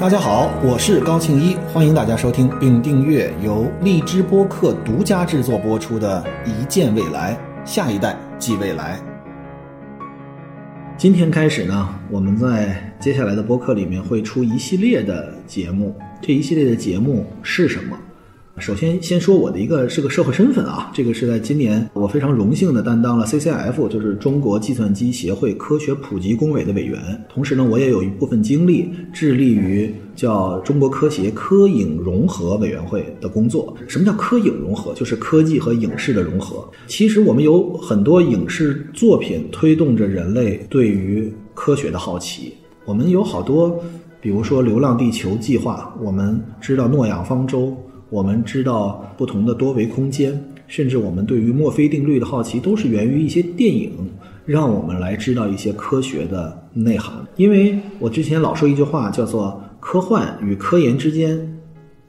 大家好，我是高庆一，欢迎大家收听并订阅由荔枝播客独家制作播出的《一见未来，下一代即未来》。今天开始呢，我们在接下来的播客里面会出一系列的节目，这一系列的节目是什么？首先，先说我的一个是个社会身份啊，这个是在今年我非常荣幸的担当了 CCF，就是中国计算机协会科学普及工委的委员。同时呢，我也有一部分精力致力于叫中国科协科影融合委员会的工作。什么叫科影融合？就是科技和影视的融合。其实我们有很多影视作品推动着人类对于科学的好奇。我们有好多，比如说《流浪地球》计划，我们知道诺亚方舟。我们知道不同的多维空间，甚至我们对于墨菲定律的好奇，都是源于一些电影，让我们来知道一些科学的内涵。因为我之前老说一句话，叫做“科幻与科研之间，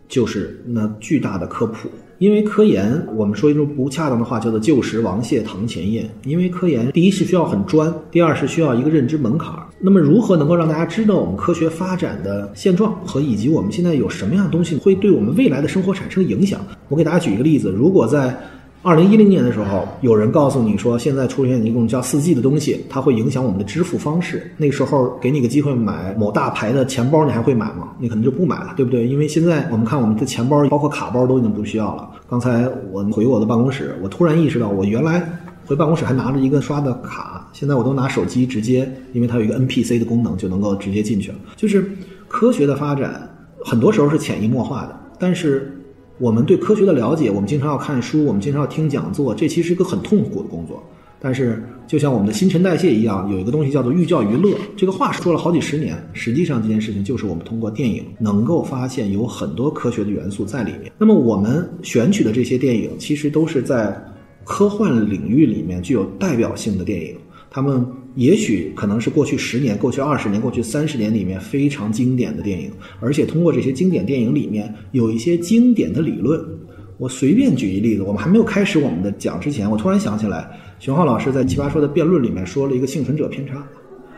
就是那巨大的科普”。因为科研，我们说一种不恰当的话，叫做“旧时王谢堂前燕”。因为科研，第一是需要很专，第二是需要一个认知门槛。那么，如何能够让大家知道我们科学发展的现状和以及我们现在有什么样的东西会对我们未来的生活产生影响？我给大家举一个例子：如果在二零一零年的时候，有人告诉你说，现在出现一种叫四 G 的东西，它会影响我们的支付方式。那时候给你个机会买某大牌的钱包，你还会买吗？你可能就不买了，对不对？因为现在我们看我们的钱包，包括卡包都已经不需要了。刚才我回我的办公室，我突然意识到，我原来回办公室还拿着一个刷的卡，现在我都拿手机直接，因为它有一个 NPC 的功能，就能够直接进去了。就是科学的发展，很多时候是潜移默化的，但是。我们对科学的了解，我们经常要看书，我们经常要听讲座，这其实是一个很痛苦的工作。但是，就像我们的新陈代谢一样，有一个东西叫做寓教于乐。这个话说了好几十年，实际上这件事情就是我们通过电影能够发现有很多科学的元素在里面。那么，我们选取的这些电影，其实都是在科幻领域里面具有代表性的电影，他们。也许可能是过去十年、过去二十年、过去三十年里面非常经典的电影，而且通过这些经典电影里面有一些经典的理论。我随便举一例子，我们还没有开始我们的讲之前，我突然想起来，熊浩老师在奇葩说的辩论里面说了一个幸存者偏差，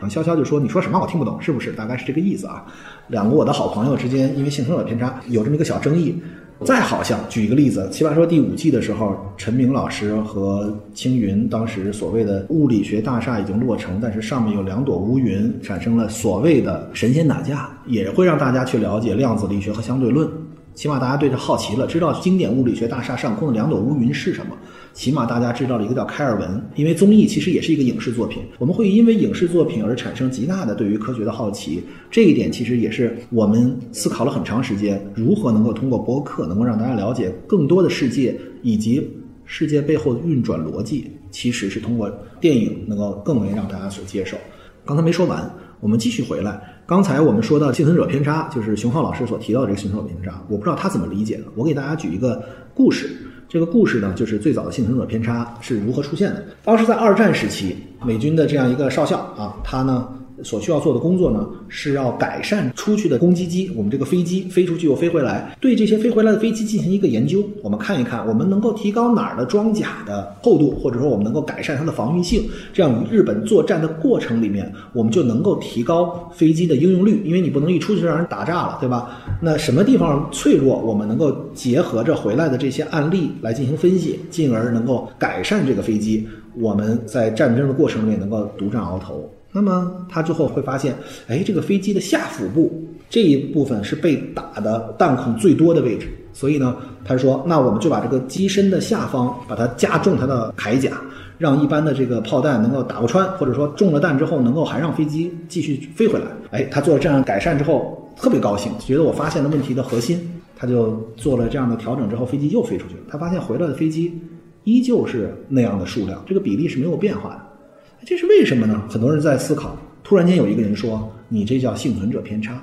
啊，潇潇就说你说什么我听不懂，是不是？大概是这个意思啊。两个我的好朋友之间因为幸存者偏差有这么一个小争议。再好像举一个例子，《奇葩说》第五季的时候，陈明老师和青云当时所谓的物理学大厦已经落成，但是上面有两朵乌云，产生了所谓的神仙打架，也会让大家去了解量子力学和相对论。起码大家对这好奇了，知道经典物理学大厦上空的两朵乌云是什么。起码大家知道了一个叫开尔文，因为综艺其实也是一个影视作品，我们会因为影视作品而产生极大的对于科学的好奇。这一点其实也是我们思考了很长时间，如何能够通过播客能够让大家了解更多的世界以及世界背后的运转逻辑，其实是通过电影能够更为让大家所接受。刚才没说完，我们继续回来。刚才我们说到幸存者偏差，就是熊浩老师所提到的这个幸存者偏差，我不知道他怎么理解的。我给大家举一个故事。这个故事呢，就是最早的幸存者偏差是如何出现的。当时在二战时期，美军的这样一个少校啊，他呢。所需要做的工作呢，是要改善出去的攻击机，我们这个飞机飞出去又飞回来，对这些飞回来的飞机进行一个研究。我们看一看，我们能够提高哪儿的装甲的厚度，或者说我们能够改善它的防御性，这样与日本作战的过程里面，我们就能够提高飞机的应用率。因为你不能一出去就让人打炸了，对吧？那什么地方脆弱，我们能够结合着回来的这些案例来进行分析，进而能够改善这个飞机。我们在战争的过程里面能够独占鳌头。那么他最后会发现，哎，这个飞机的下腹部这一部分是被打的弹孔最多的位置，所以呢，他说，那我们就把这个机身的下方把它加重它的铠甲，让一般的这个炮弹能够打不穿，或者说中了弹之后能够还让飞机继续飞回来。哎，他做了这样改善之后特别高兴，觉得我发现了问题的核心，他就做了这样的调整之后，飞机又飞出去了。他发现回来的飞机依旧是那样的数量，这个比例是没有变化的。这是为什么呢？很多人在思考。突然间有一个人说：“你这叫幸存者偏差。”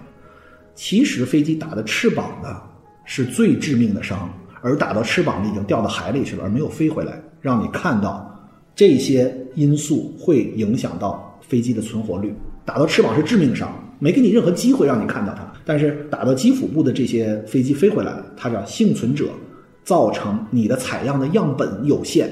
其实飞机打的翅膀的是最致命的伤，而打到翅膀的已经掉到海里去了，而没有飞回来，让你看到这些因素会影响到飞机的存活率。打到翅膀是致命伤，没给你任何机会让你看到它。但是打到机腹部的这些飞机飞回来了，它叫幸存者，造成你的采样的样本有限。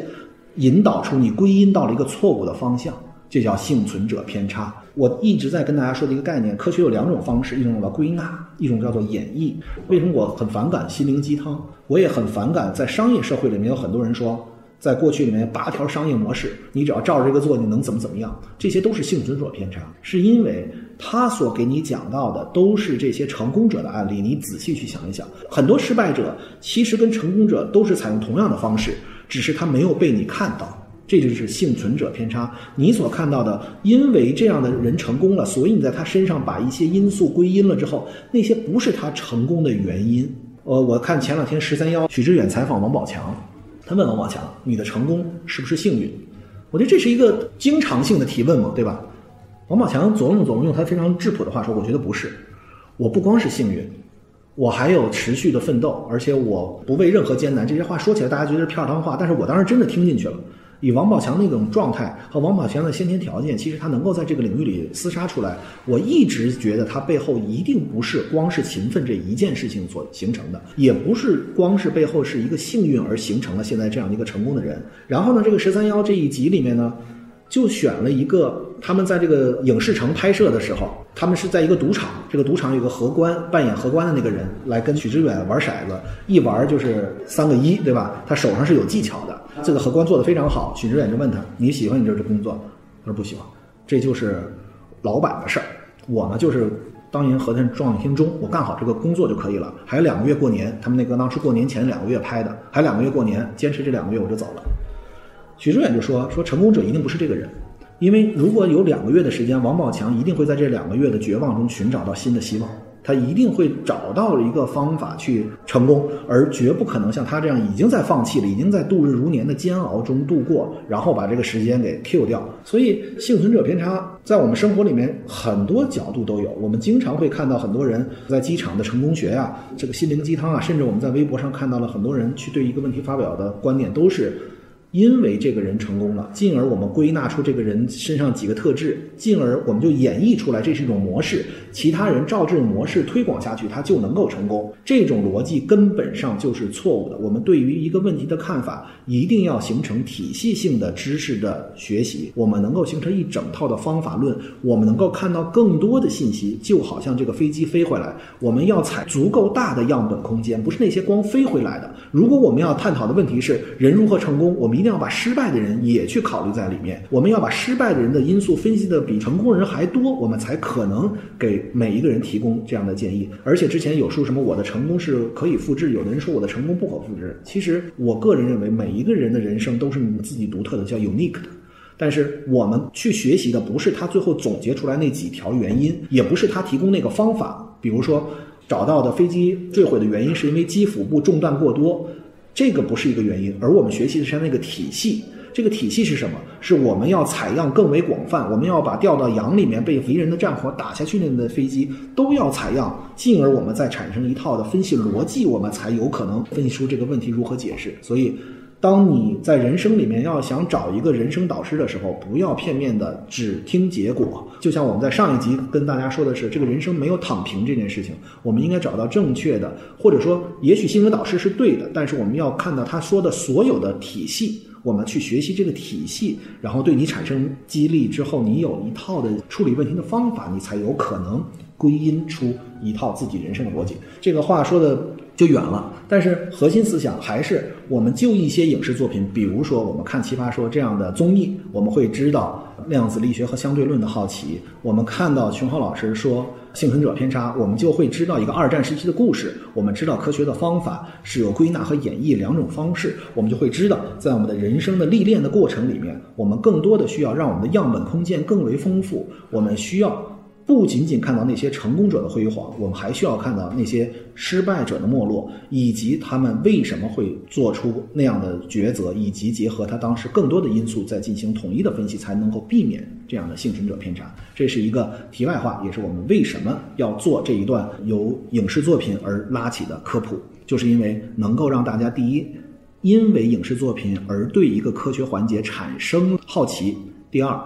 引导出你归因到了一个错误的方向，这叫幸存者偏差。我一直在跟大家说的一个概念，科学有两种方式，一种叫归纳，一种叫做演绎。为什么我很反感心灵鸡汤？我也很反感在商业社会里面有很多人说，在过去里面八条商业模式，你只要照着这个做，你能怎么怎么样？这些都是幸存者偏差，是因为他所给你讲到的都是这些成功者的案例。你仔细去想一想，很多失败者其实跟成功者都是采用同样的方式，只是他没有被你看到。这就是幸存者偏差。你所看到的，因为这样的人成功了，所以你在他身上把一些因素归因了之后，那些不是他成功的原因。呃，我看前两天十三幺许知远采访王宝强，他问王宝强：“你的成功是不是幸运？”我觉得这是一个经常性的提问嘛，对吧？王宝强琢磨琢磨，用他非常质朴的话说：“我觉得不是，我不光是幸运，我还有持续的奋斗，而且我不畏任何艰难。”这些话说起来大家觉得是片儿汤话，但是我当时真的听进去了。以王宝强那种状态和王宝强的先天条件，其实他能够在这个领域里厮杀出来。我一直觉得他背后一定不是光是勤奋这一件事情所形成的，也不是光是背后是一个幸运而形成了现在这样的一个成功的人。然后呢，这个十三幺这一集里面呢，就选了一个他们在这个影视城拍摄的时候，他们是在一个赌场，这个赌场有个荷官扮演荷官的那个人来跟许知远玩骰子，一玩就是三个一，对吧？他手上是有技巧的。这个荷官做的非常好，许知远就问他：“你喜欢你这的工作？”他说：“不喜欢，这就是老板的事儿。我呢，就是当年和尚撞天钟，我干好这个工作就可以了。还有两个月过年，他们那个当时过年前两个月拍的，还有两个月过年，坚持这两个月我就走了。”许知远就说：“说成功者一定不是这个人，因为如果有两个月的时间，王宝强一定会在这两个月的绝望中寻找到新的希望。”他一定会找到一个方法去成功，而绝不可能像他这样已经在放弃了，已经在度日如年的煎熬中度过，然后把这个时间给 Q 掉。所以幸存者偏差在我们生活里面很多角度都有。我们经常会看到很多人在机场的成功学呀，这个心灵鸡汤啊，甚至我们在微博上看到了很多人去对一个问题发表的观点都是。因为这个人成功了，进而我们归纳出这个人身上几个特质，进而我们就演绎出来这是一种模式，其他人照这种模式推广下去，他就能够成功。这种逻辑根本上就是错误的。我们对于一个问题的看法，一定要形成体系性的知识的学习，我们能够形成一整套的方法论，我们能够看到更多的信息。就好像这个飞机飞回来，我们要采足够大的样本空间，不是那些光飞回来的。如果我们要探讨的问题是人如何成功，我们。一定要把失败的人也去考虑在里面。我们要把失败的人的因素分析的比成功人还多，我们才可能给每一个人提供这样的建议。而且之前有说什么我的成功是可以复制，有的人说我的成功不可复制。其实我个人认为，每一个人的人生都是你自己独特的，叫 unique 的。但是我们去学习的不是他最后总结出来那几条原因，也不是他提供那个方法。比如说找到的飞机坠毁的原因是因为机腹部中弹过多。这个不是一个原因，而我们学习的是那个体系。这个体系是什么？是我们要采样更为广泛，我们要把掉到洋里面被敌人的战火打下去的飞机都要采样，进而我们再产生一套的分析逻辑，我们才有可能分析出这个问题如何解释。所以。当你在人生里面要想找一个人生导师的时候，不要片面的只听结果。就像我们在上一集跟大家说的是，这个人生没有躺平这件事情，我们应该找到正确的，或者说，也许新闻导师是对的，但是我们要看到他说的所有的体系，我们去学习这个体系，然后对你产生激励之后，你有一套的处理问题的方法，你才有可能归因出一套自己人生的逻辑。这个话说的。就远了，但是核心思想还是 我们就一些影视作品，比如说我们看《奇葩说》这样的综艺，我们会知道量子力学和相对论的好奇；我们看到熊浩老师说幸存者偏差，我们就会知道一个二战时期的故事。我们知道科学的方法是有归纳和演绎两种方式，我们就会知道在我们的人生的历练的过程里面，我们更多的需要让我们的样本空间更为丰富，我们需要。不仅仅看到那些成功者的辉煌，我们还需要看到那些失败者的没落，以及他们为什么会做出那样的抉择，以及结合他当时更多的因素再进行统一的分析，才能够避免这样的幸存者偏差。这是一个题外话，也是我们为什么要做这一段由影视作品而拉起的科普，就是因为能够让大家第一，因为影视作品而对一个科学环节产生好奇；第二，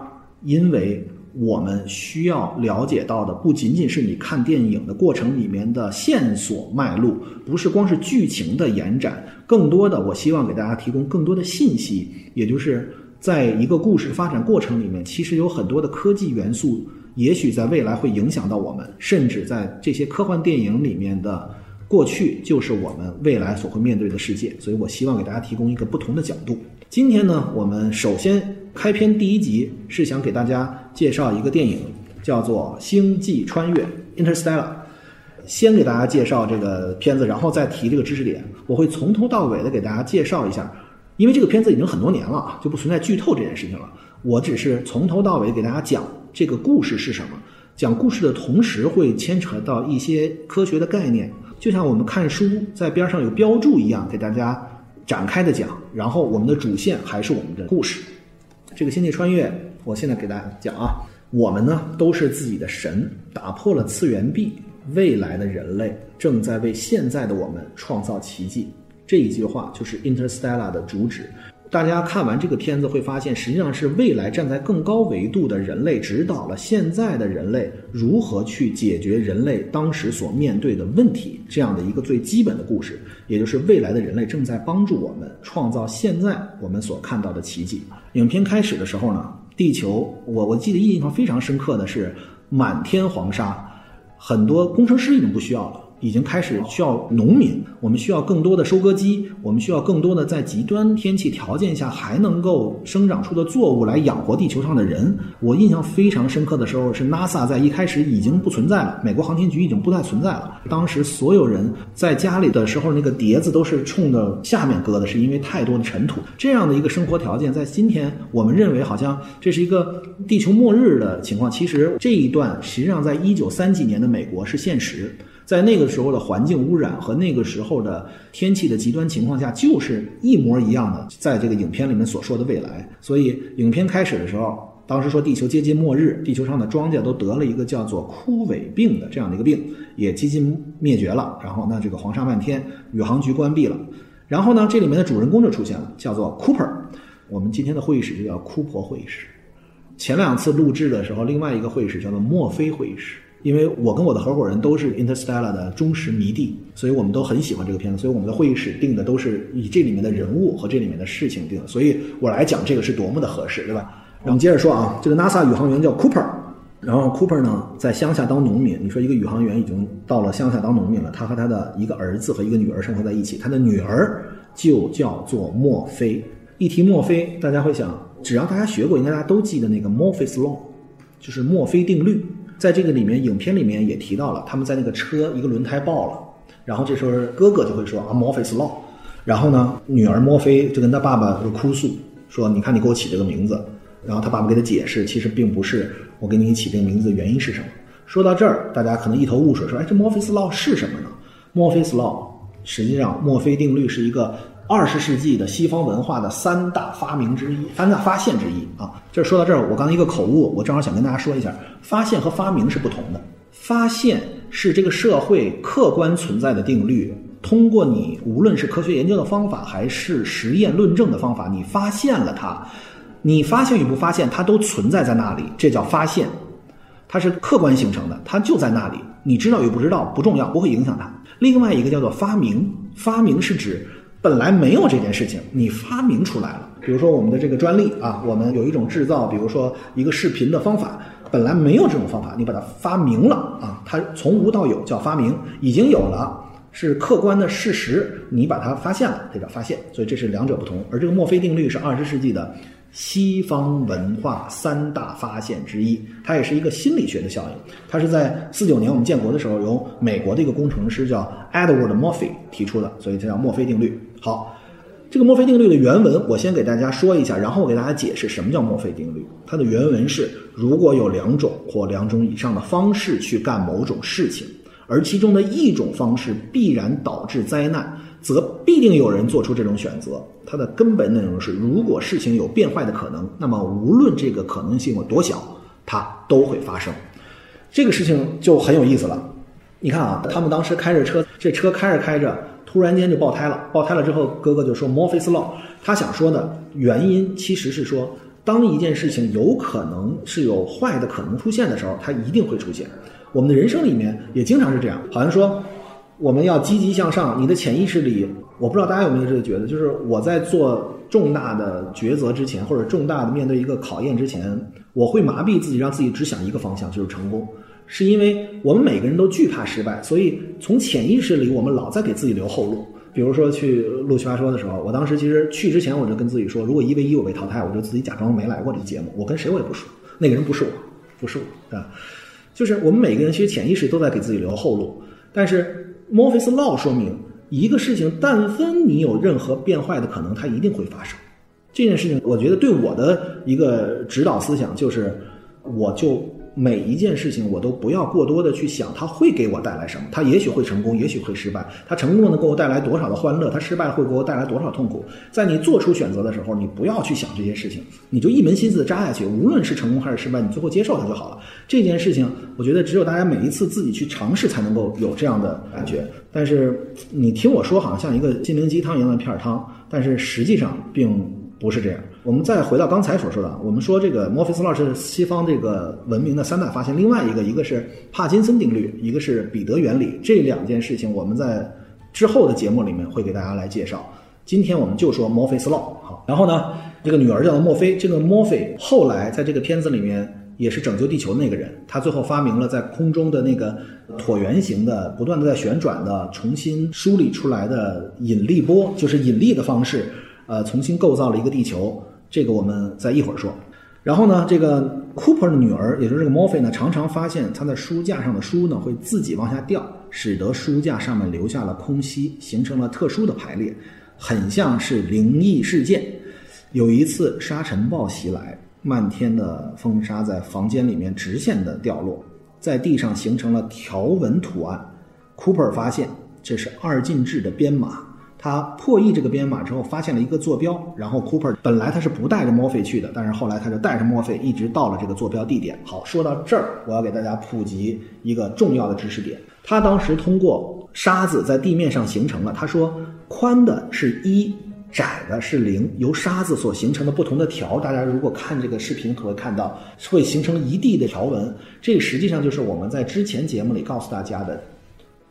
因为。我们需要了解到的不仅仅是你看电影的过程里面的线索脉络，不是光是剧情的延展，更多的，我希望给大家提供更多的信息，也就是在一个故事发展过程里面，其实有很多的科技元素，也许在未来会影响到我们，甚至在这些科幻电影里面的过去，就是我们未来所会面对的世界。所以我希望给大家提供一个不同的角度。今天呢，我们首先开篇第一集是想给大家介绍一个电影，叫做《星际穿越》（Interstellar）。先给大家介绍这个片子，然后再提这个知识点。我会从头到尾的给大家介绍一下，因为这个片子已经很多年了，就不存在剧透这件事情了。我只是从头到尾给大家讲这个故事是什么。讲故事的同时会牵扯到一些科学的概念，就像我们看书在边上有标注一样，给大家展开的讲。然后我们的主线还是我们的故事。这个星际穿越，我现在给大家讲啊，我们呢都是自己的神，打破了次元壁。未来的人类正在为现在的我们创造奇迹，这一句话就是《Interstellar》的主旨。大家看完这个片子会发现，实际上是未来站在更高维度的人类指导了现在的人类如何去解决人类当时所面对的问题，这样的一个最基本的故事。也就是未来的人类正在帮助我们创造现在我们所看到的奇迹。影片开始的时候呢，地球，我我记得印象非常深刻的是满天黄沙。很多工程师已经不需要了。已经开始需要农民，我们需要更多的收割机，我们需要更多的在极端天气条件下还能够生长出的作物来养活地球上的人。我印象非常深刻的时候是 NASA 在一开始已经不存在了，美国航天局已经不再存在了。当时所有人在家里的时候，那个碟子都是冲着下面搁的，是因为太多的尘土。这样的一个生活条件，在今天我们认为好像这是一个地球末日的情况，其实这一段实际上在一九三几年的美国是现实。在那个时候的环境污染和那个时候的天气的极端情况下，就是一模一样的。在这个影片里面所说的未来，所以影片开始的时候，当时说地球接近末日，地球上的庄稼都得了一个叫做枯萎病的这样的一个病，也接近灭绝了。然后呢，这个黄沙漫天，宇航局关闭了。然后呢，这里面的主人公就出现了，叫做 Cooper。我们今天的会议室就叫库珀会议室。前两次录制的时候，另外一个会议室叫做墨菲会议室。因为我跟我的合伙人都是 Interstellar 的忠实迷弟，所以我们都很喜欢这个片子，所以我们的会议室定的都是以这里面的人物和这里面的事情定的，所以我来讲这个是多么的合适，对吧？我们接着说啊，这个 NASA 宇航员叫 Cooper，然后 Cooper 呢在乡下当农民。你说一个宇航员已经到了乡下当农民了，他和他的一个儿子和一个女儿生活在一起，他的女儿就叫做墨菲。一提墨菲，大家会想，只要大家学过，应该大家都记得那个 Murphy's Law，就是墨菲定律。在这个里面，影片里面也提到了，他们在那个车一个轮胎爆了，然后这时候哥哥就会说啊，Morpheus Law，然后呢，女儿墨菲就跟他爸爸就哭诉说，你看你给我起这个名字，然后他爸爸给他解释，其实并不是我给你起这个名字的原因是什么。说到这儿，大家可能一头雾水，说，哎，这 Morphy's Law 是什么呢？Morphy's Law 实际上墨菲定律是一个。二十世纪的西方文化的三大发明之一，三大发现之一啊！这说到这儿，我刚才一个口误，我正好想跟大家说一下，发现和发明是不同的。发现是这个社会客观存在的定律，通过你无论是科学研究的方法，还是实验论证的方法，你发现了它，你发现与不发现，它都存在在那里，这叫发现，它是客观形成的，它就在那里，你知道与不知道不重要，不会影响它。另外一个叫做发明，发明是指。本来没有这件事情，你发明出来了。比如说我们的这个专利啊，我们有一种制造，比如说一个视频的方法，本来没有这种方法，你把它发明了啊，它从无到有叫发明，已经有了是客观的事实，你把它发现了，这叫发现。所以这是两者不同。而这个墨菲定律是二十世纪的西方文化三大发现之一，它也是一个心理学的效应。它是在四九年我们建国的时候，由美国的一个工程师叫 Edward Murphy 提出的，所以它叫墨菲定律。好，这个墨菲定律的原文我先给大家说一下，然后我给大家解释什么叫墨菲定律。它的原文是：如果有两种或两种以上的方式去干某种事情，而其中的一种方式必然导致灾难，则必定有人做出这种选择。它的根本内容是：如果事情有变坏的可能，那么无论这个可能性有多小，它都会发生。这个事情就很有意思了。你看啊，他们当时开着车，这车开着开着。突然间就爆胎了，爆胎了之后，哥哥就说 Morpheus Law。他想说的原因其实是说，当一件事情有可能是有坏的可能出现的时候，它一定会出现。我们的人生里面也经常是这样，好像说我们要积极向上。你的潜意识里，我不知道大家有没有这个觉得，就是我在做重大的抉择之前，或者重大的面对一个考验之前，我会麻痹自己，让自己只想一个方向，就是成功。是因为我们每个人都惧怕失败，所以从潜意识里，我们老在给自己留后路。比如说去录奇葩说的时候，我当时其实去之前我就跟自己说，如果一 v 一我被淘汰，我就自己假装没来过这节目，我跟谁我也不说，那个人不是我，不是我，啊，就是我们每个人其实潜意识都在给自己留后路。但是 Morpheus Law 说明，一个事情但分你有任何变坏的可能，它一定会发生。这件事情，我觉得对我的一个指导思想就是，我就。每一件事情，我都不要过多的去想，它会给我带来什么？它也许会成功，也许会失败。它成功了能给我带来多少的欢乐？它失败会给我带来多少痛苦？在你做出选择的时候，你不要去想这些事情，你就一门心思的扎下去。无论是成功还是失败，你最后接受它就好了。这件事情，我觉得只有大家每一次自己去尝试，才能够有这样的感觉。但是你听我说，好像像一个心灵鸡汤一样的片儿汤，但是实际上并不是这样。我们再回到刚才所说的，我们说这个墨菲斯老是西方这个文明的三大发现，另外一个一个是帕金森定律，一个是彼得原理。这两件事情我们在之后的节目里面会给大家来介绍。今天我们就说墨菲斯老好。然后呢，这个女儿叫做墨菲，这个墨菲后来在这个片子里面也是拯救地球的那个人，他最后发明了在空中的那个椭圆形的、不断的在旋转的、重新梳理出来的引力波，就是引力的方式，呃，重新构造了一个地球。这个我们再一会儿说，然后呢，这个 Cooper 的女儿，也就是这个 Morphy 呢，常常发现他的书架上的书呢会自己往下掉，使得书架上面留下了空隙，形成了特殊的排列，很像是灵异事件。有一次沙尘暴袭来，漫天的风沙在房间里面直线的掉落，在地上形成了条纹图案。Cooper 发现这是二进制的编码。他破译这个编码之后，发现了一个坐标。然后 Cooper 本来他是不带着墨菲去的，但是后来他就带着墨菲一直到了这个坐标地点。好，说到这儿，我要给大家普及一个重要的知识点。他当时通过沙子在地面上形成了，他说宽的是一，窄的是零，由沙子所形成的不同的条。大家如果看这个视频，可会看到会形成一地的条纹。这实际上就是我们在之前节目里告诉大家的。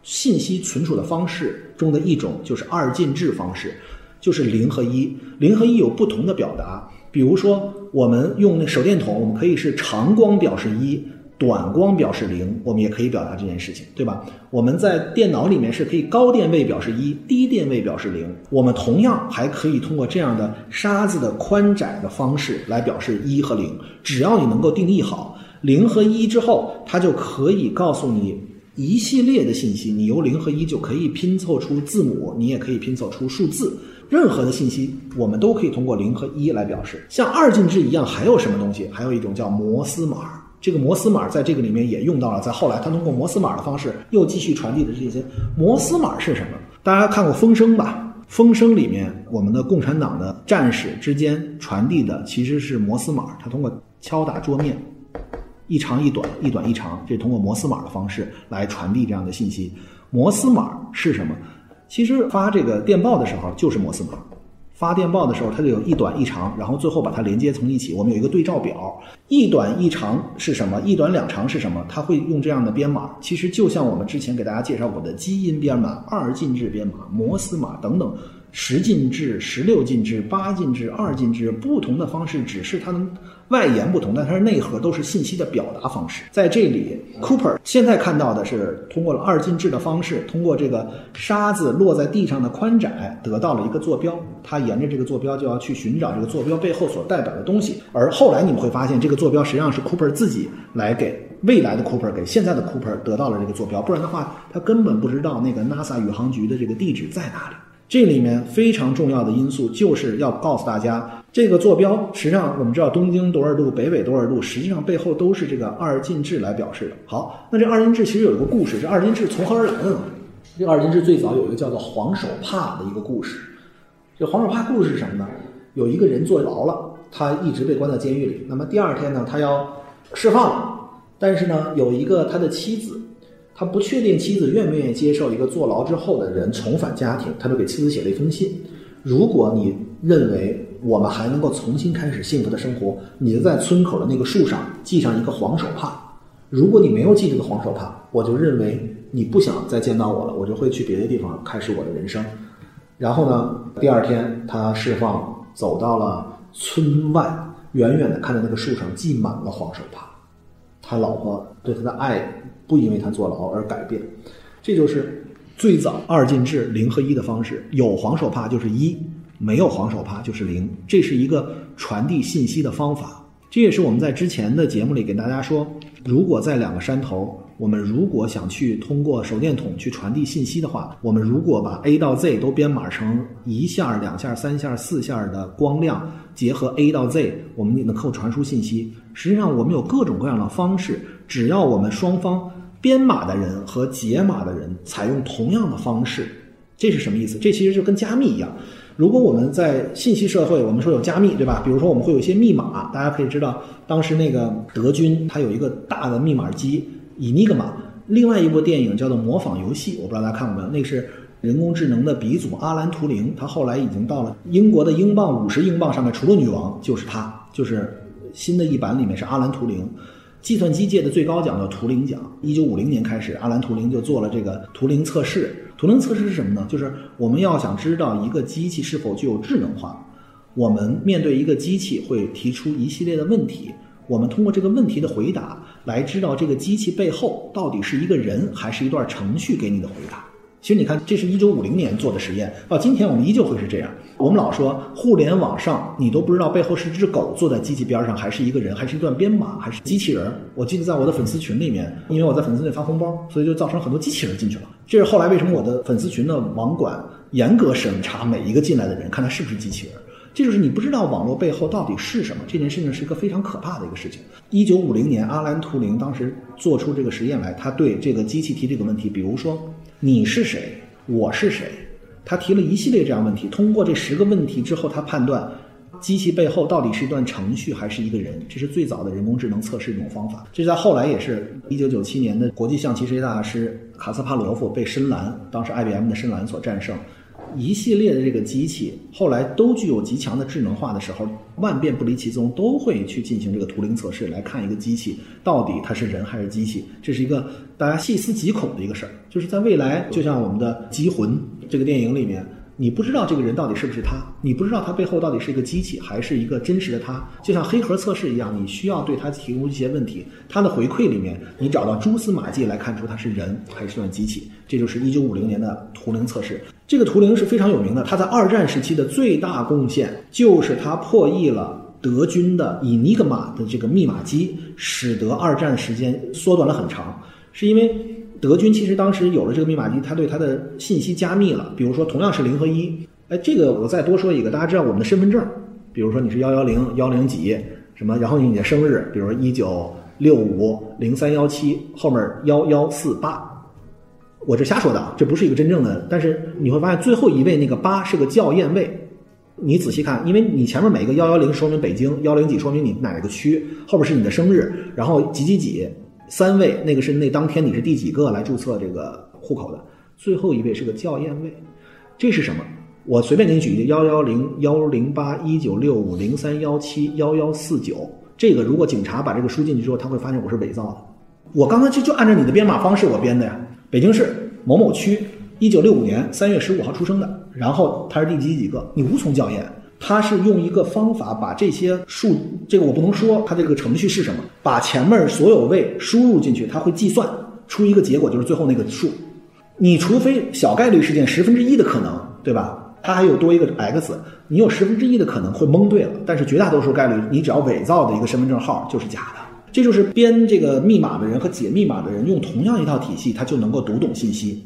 信息存储的方式中的一种就是二进制方式，就是零和一。零和一有不同的表达，比如说我们用那手电筒，我们可以是长光表示一，短光表示零，我们也可以表达这件事情，对吧？我们在电脑里面是可以高电位表示一，低电位表示零。我们同样还可以通过这样的沙子的宽窄的方式来表示一和零。只要你能够定义好零和一之后，它就可以告诉你。一系列的信息，你由零和一就可以拼凑出字母，你也可以拼凑出数字。任何的信息，我们都可以通过零和一来表示。像二进制一样，还有什么东西？还有一种叫摩斯码。这个摩斯码在这个里面也用到了，在后来，它通过摩斯码的方式又继续传递的这些摩斯码是什么？大家看过《风声》吧？《风声》里面，我们的共产党的战士之间传递的其实是摩斯码，它通过敲打桌面。一长一短，一短一长，这通过摩斯码的方式来传递这样的信息。摩斯码是什么？其实发这个电报的时候就是摩斯码。发电报的时候，它就有一短一长，然后最后把它连接从一起。我们有一个对照表，一短一长是什么？一短两长是什么？它会用这样的编码。其实就像我们之前给大家介绍过的基因编码、二进制编码、摩斯码等等。十进制、十六进制、八进制、二进制，不同的方式，只是它的外延不同，但它的内核都是信息的表达方式。在这里，Cooper 现在看到的是通过了二进制的方式，通过这个沙子落在地上的宽窄，得到了一个坐标。他沿着这个坐标就要去寻找这个坐标背后所代表的东西。而后来你们会发现，这个坐标实际上是 Cooper 自己来给未来的 Cooper 给现在的 Cooper 得到了这个坐标，不然的话，他根本不知道那个 NASA 宇航局的这个地址在哪里。这里面非常重要的因素就是要告诉大家，这个坐标实际上我们知道东经多少度，北纬多少度，实际上背后都是这个二进制来表示的。好，那这二进制其实有一个故事，这二进制从何而来的呢？这二进制最早有一个叫做黄手帕的一个故事。这黄手帕故事是什么呢？有一个人坐牢了，他一直被关在监狱里。那么第二天呢，他要释放了，但是呢，有一个他的妻子。他不确定妻子愿不愿意接受一个坐牢之后的人重返家庭，他就给妻子写了一封信。如果你认为我们还能够重新开始幸福的生活，你就在村口的那个树上系上一个黄手帕。如果你没有系这个黄手帕，我就认为你不想再见到我了，我就会去别的地方开始我的人生。然后呢，第二天他释放走到了村外，远远的看着那个树上系满了黄手帕，他老婆对他的爱不因为他坐牢而改变，这就是最早二进制零和一的方式，有黄手帕就是一，没有黄手帕就是零，这是一个传递信息的方法。这也是我们在之前的节目里给大家说，如果在两个山头，我们如果想去通过手电筒去传递信息的话，我们如果把 A 到 Z 都编码成一下、两下、三下、四下的光亮，结合 A 到 Z，我们也能够传输信息。实际上，我们有各种各样的方式，只要我们双方编码的人和解码的人采用同样的方式，这是什么意思？这其实就跟加密一样。如果我们在信息社会，我们说有加密，对吧？比如说我们会有一些密码，大家可以知道，当时那个德军他有一个大的密码机 Enigma，。另外一部电影叫做《模仿游戏》，我不知道大家看过没有？那是人工智能的鼻祖阿兰图灵，他后来已经到了英国的英镑五十英镑上面，除了女王就是他，就是新的一版里面是阿兰图灵。计算机界的最高奖叫图灵奖。一九五零年开始，阿兰图灵就做了这个图灵测试。图灵测试是什么呢？就是我们要想知道一个机器是否具有智能化，我们面对一个机器会提出一系列的问题，我们通过这个问题的回答来知道这个机器背后到底是一个人还是一段程序给你的回答。其实你看，这是一九五零年做的实验，到今天我们依旧会是这样。我们老说互联网上，你都不知道背后是只狗坐在机器边上，还是一个人，还是一段编码，还是机器人。我记得在我的粉丝群里面，因为我在粉丝群发红包，所以就造成很多机器人进去了。这是后来为什么我的粉丝群的网管严格审查每一个进来的人，看他是不是机器人。这就是你不知道网络背后到底是什么，这件事情是一个非常可怕的一个事情。一九五零年，阿兰图灵当时做出这个实验来，他对这个机器提这个问题，比如说。你是谁？我是谁？他提了一系列这样问题。通过这十个问题之后，他判断机器背后到底是一段程序还是一个人。这是最早的人工智能测试一种方法。这在后来也是一九九七年的国际象棋世界大师卡斯帕罗夫被深蓝，当时 IBM 的深蓝所战胜。一系列的这个机器后来都具有极强的智能化的时候，万变不离其宗，都会去进行这个图灵测试，来看一个机器到底它是人还是机器。这是一个大家细思极恐的一个事儿。就是在未来，就像我们的《机魂》这个电影里面。你不知道这个人到底是不是他，你不知道他背后到底是一个机器还是一个真实的他，就像黑盒测试一样，你需要对他提供一些问题，他的回馈里面你找到蛛丝马迹来看出他是人还是段机器，这就是一九五零年的图灵测试。这个图灵是非常有名的，他在二战时期的最大贡献就是他破译了德军的伊尼格玛的这个密码机，使得二战时间缩短了很长，是因为。德军其实当时有了这个密码机，他对他的信息加密了。比如说，同样是零和一，哎，这个我再多说一个，大家知道我们的身份证，比如说你是幺幺零幺零几什么，然后你的生日，比如说一九六五零三幺七后面幺幺四八，我这瞎说的，这不是一个真正的。但是你会发现最后一位那个八是个校验位，你仔细看，因为你前面每个幺幺零说明北京，幺零几说明你哪个区，后边是你的生日，然后几几几。三位，那个是那当天你是第几个来注册这个户口的？最后一位是个校验位，这是什么？我随便给你举一个幺幺零幺零八一九六五零三幺七幺幺四九，这个如果警察把这个输进去之后，他会发现我是伪造的。我刚才就就按照你的编码方式我编的呀。北京市某某区，一九六五年三月十五号出生的，然后他是第几几个？你无从校验。他是用一个方法把这些数，这个我不能说，他这个程序是什么？把前面所有位输入进去，他会计算出一个结果，就是最后那个数。你除非小概率事件十分之一的可能，对吧？它还有多一个 x，你有十分之一的可能会蒙对了，但是绝大多数概率，你只要伪造的一个身份证号就是假的。这就是编这个密码的人和解密码的人用同样一套体系，他就能够读懂信息。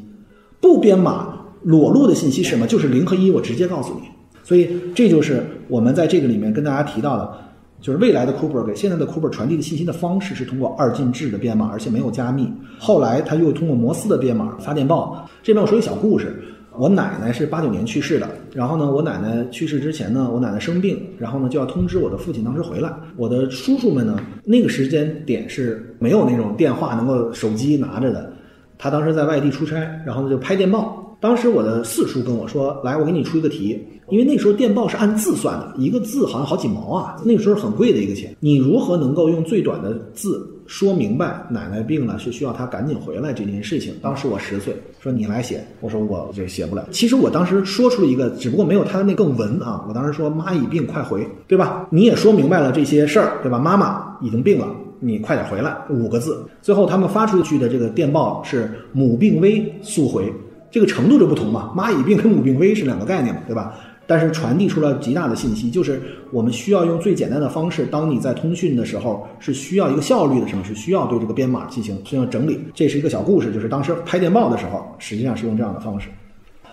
不编码裸露的信息是什么？就是零和一，我直接告诉你。所以这就是我们在这个里面跟大家提到的，就是未来的 Cooper 给现在的 Cooper 传递的信息的方式是通过二进制的编码，而且没有加密。后来他又通过摩斯的编码发电报。这边我说一小故事，我奶奶是八九年去世的，然后呢，我奶奶去世之前呢，我奶奶生病，然后呢就要通知我的父亲当时回来。我的叔叔们呢，那个时间点是没有那种电话能够手机拿着的，他当时在外地出差，然后呢就拍电报。当时我的四叔跟我说：“来，我给你出一个题，因为那时候电报是按字算的，一个字好像好几毛啊，那个时候很贵的一个钱。你如何能够用最短的字说明白奶奶病了是需要她赶紧回来这件事情？当时我十岁，说你来写，我说我这写不了。其实我当时说出了一个，只不过没有他那更文啊。我当时说妈已病，快回，对吧？你也说明白了这些事儿，对吧？妈妈已经病了。”你快点回来，五个字。最后他们发出去的这个电报是“母病危，速回”，这个程度就不同嘛。妈已病跟母病危是两个概念嘛，对吧？但是传递出了极大的信息，就是我们需要用最简单的方式。当你在通讯的时候，是需要一个效率的时候，是需要对这个编码进行需要整理。这是一个小故事，就是当时拍电报的时候，实际上是用这样的方式。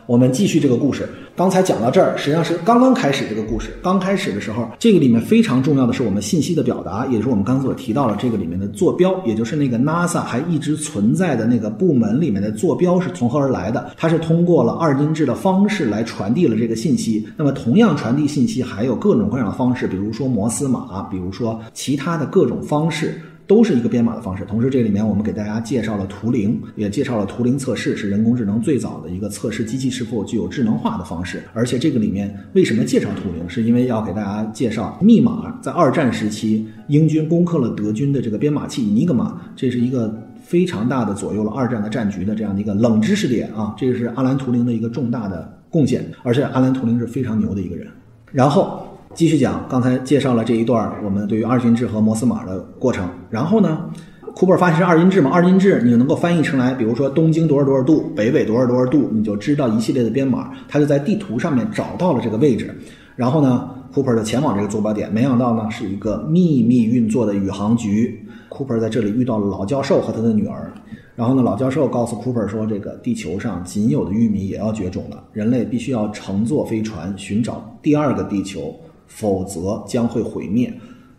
我们继续这个故事。刚才讲到这儿，实际上是刚刚开始这个故事。刚开始的时候，这个里面非常重要的是我们信息的表达，也就是我们刚才所提到了这个里面的坐标，也就是那个 NASA 还一直存在的那个部门里面的坐标是从何而来的？它是通过了二进制的方式来传递了这个信息。那么，同样传递信息还有各种各样的方式，比如说摩斯码，比如说其他的各种方式。都是一个编码的方式。同时，这里面我们给大家介绍了图灵，也介绍了图灵测试，是人工智能最早的一个测试机器是否具有智能化的方式。而且，这个里面为什么介绍图灵，是因为要给大家介绍密码。在二战时期，英军攻克了德军的这个编码器尼格玛，这是一个非常大的左右了二战的战局的这样的一个冷知识点啊。这个是阿兰图灵的一个重大的贡献，而且阿兰图灵是非常牛的一个人。然后。继续讲，刚才介绍了这一段我们对于二进制和摩斯码的过程。然后呢，库珀发现是二进制嘛？二进制你就能够翻译成来，比如说东经多少多少度，北纬多少多少度，你就知道一系列的编码。他就在地图上面找到了这个位置。然后呢，库珀就前往这个坐标点，没想到呢是一个秘密运作的宇航局。库珀在这里遇到了老教授和他的女儿。然后呢，老教授告诉库珀说，这个地球上仅有的玉米也要绝种了，人类必须要乘坐飞船寻找第二个地球。否则将会毁灭。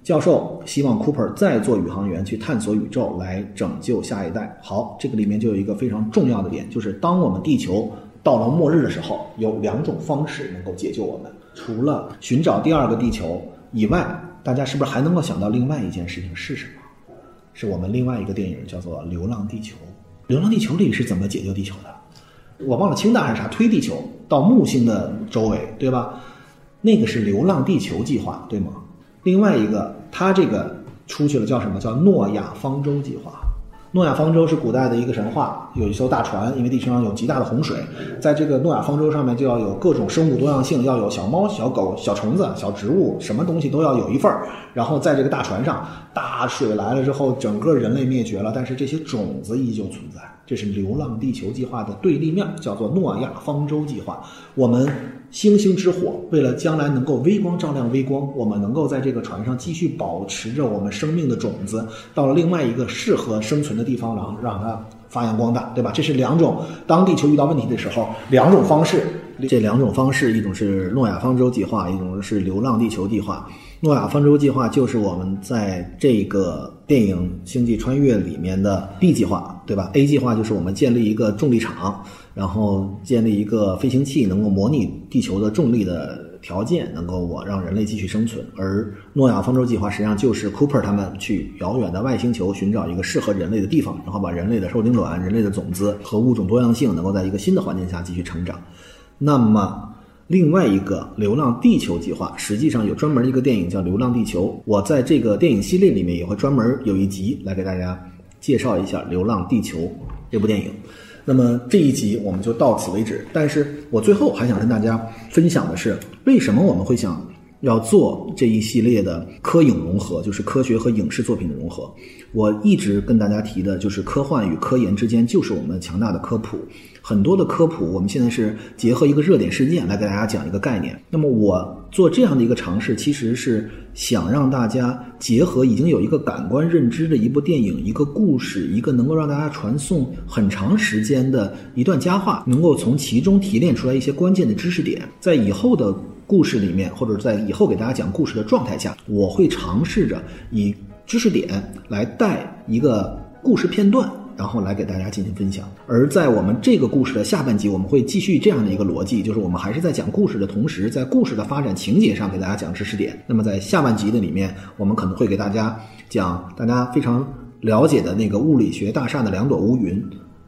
教授希望 Cooper 再做宇航员去探索宇宙，来拯救下一代。好，这个里面就有一个非常重要的点，就是当我们地球到了末日的时候，有两种方式能够解救我们。除了寻找第二个地球以外，大家是不是还能够想到另外一件事情是什么？是我们另外一个电影叫做《流浪地球》。《流浪地球》里是怎么解救地球的？我忘了氢弹还是啥，推地球到木星的周围，对吧？那个是流浪地球计划，对吗？另外一个，他这个出去了，叫什么？叫诺亚方舟计划。诺亚方舟是古代的一个神话，有一艘大船，因为地球上有极大的洪水，在这个诺亚方舟上面就要有各种生物多样性，要有小猫、小狗、小虫子、小植物，什么东西都要有一份儿。然后在这个大船上，大水来了之后，整个人类灭绝了，但是这些种子依旧存在。这是流浪地球计划的对立面，叫做诺亚方舟计划。我们。星星之火，为了将来能够微光照亮微光，我们能够在这个船上继续保持着我们生命的种子，到了另外一个适合生存的地方，然后让它发扬光大，对吧？这是两种当地球遇到问题的时候两种方式。这两种方式，一种是诺亚方舟计划，一种是流浪地球计划。诺亚方舟计划就是我们在这个电影《星际穿越》里面的 B 计划，对吧？A 计划就是我们建立一个重力场。然后建立一个飞行器，能够模拟地球的重力的条件，能够我让人类继续生存。而诺亚方舟计划实际上就是 Cooper 他们去遥远的外星球寻找一个适合人类的地方，然后把人类的受精卵、人类的种子和物种多样性能够在一个新的环境下继续成长。那么另外一个流浪地球计划，实际上有专门一个电影叫《流浪地球》，我在这个电影系列里面也会专门有一集来给大家介绍一下《流浪地球》这部电影。那么这一集我们就到此为止。但是我最后还想跟大家分享的是，为什么我们会想要做这一系列的科影融合，就是科学和影视作品的融合。我一直跟大家提的就是科幻与科研之间就是我们强大的科普。很多的科普，我们现在是结合一个热点事件来给大家讲一个概念。那么我做这样的一个尝试，其实是想让大家结合已经有一个感官认知的一部电影、一个故事、一个能够让大家传送很长时间的一段佳话，能够从其中提炼出来一些关键的知识点，在以后的故事里面，或者在以后给大家讲故事的状态下，我会尝试着以知识点来带一个故事片段。然后来给大家进行分享。而在我们这个故事的下半集，我们会继续这样的一个逻辑，就是我们还是在讲故事的同时，在故事的发展情节上给大家讲知识点。那么在下半集的里面，我们可能会给大家讲大家非常了解的那个物理学大厦的两朵乌云，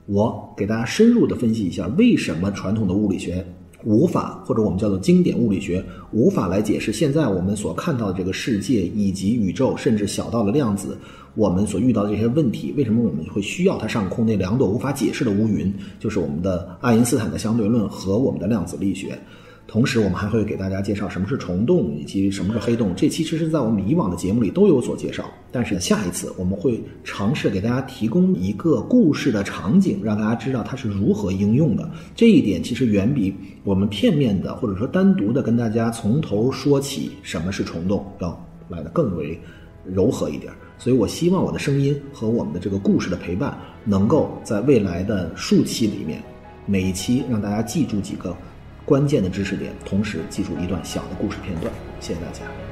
我给大家深入的分析一下，为什么传统的物理学无法，或者我们叫做经典物理学无法来解释现在我们所看到的这个世界以及宇宙，甚至小到了量子，我们所遇到的这些问题，为什么我们会需要它上空那两朵无法解释的乌云，就是我们的爱因斯坦的相对论和我们的量子力学。同时，我们还会给大家介绍什么是虫洞以及什么是黑洞。这其实是在我们以往的节目里都有所介绍。但是下一次我们会尝试给大家提供一个故事的场景，让大家知道它是如何应用的。这一点其实远比我们片面的或者说单独的跟大家从头说起什么是虫洞要来的更为柔和一点。所以我希望我的声音和我们的这个故事的陪伴，能够在未来的数期里面，每一期让大家记住几个。关键的知识点，同时记住一段小的故事片段。谢谢大家。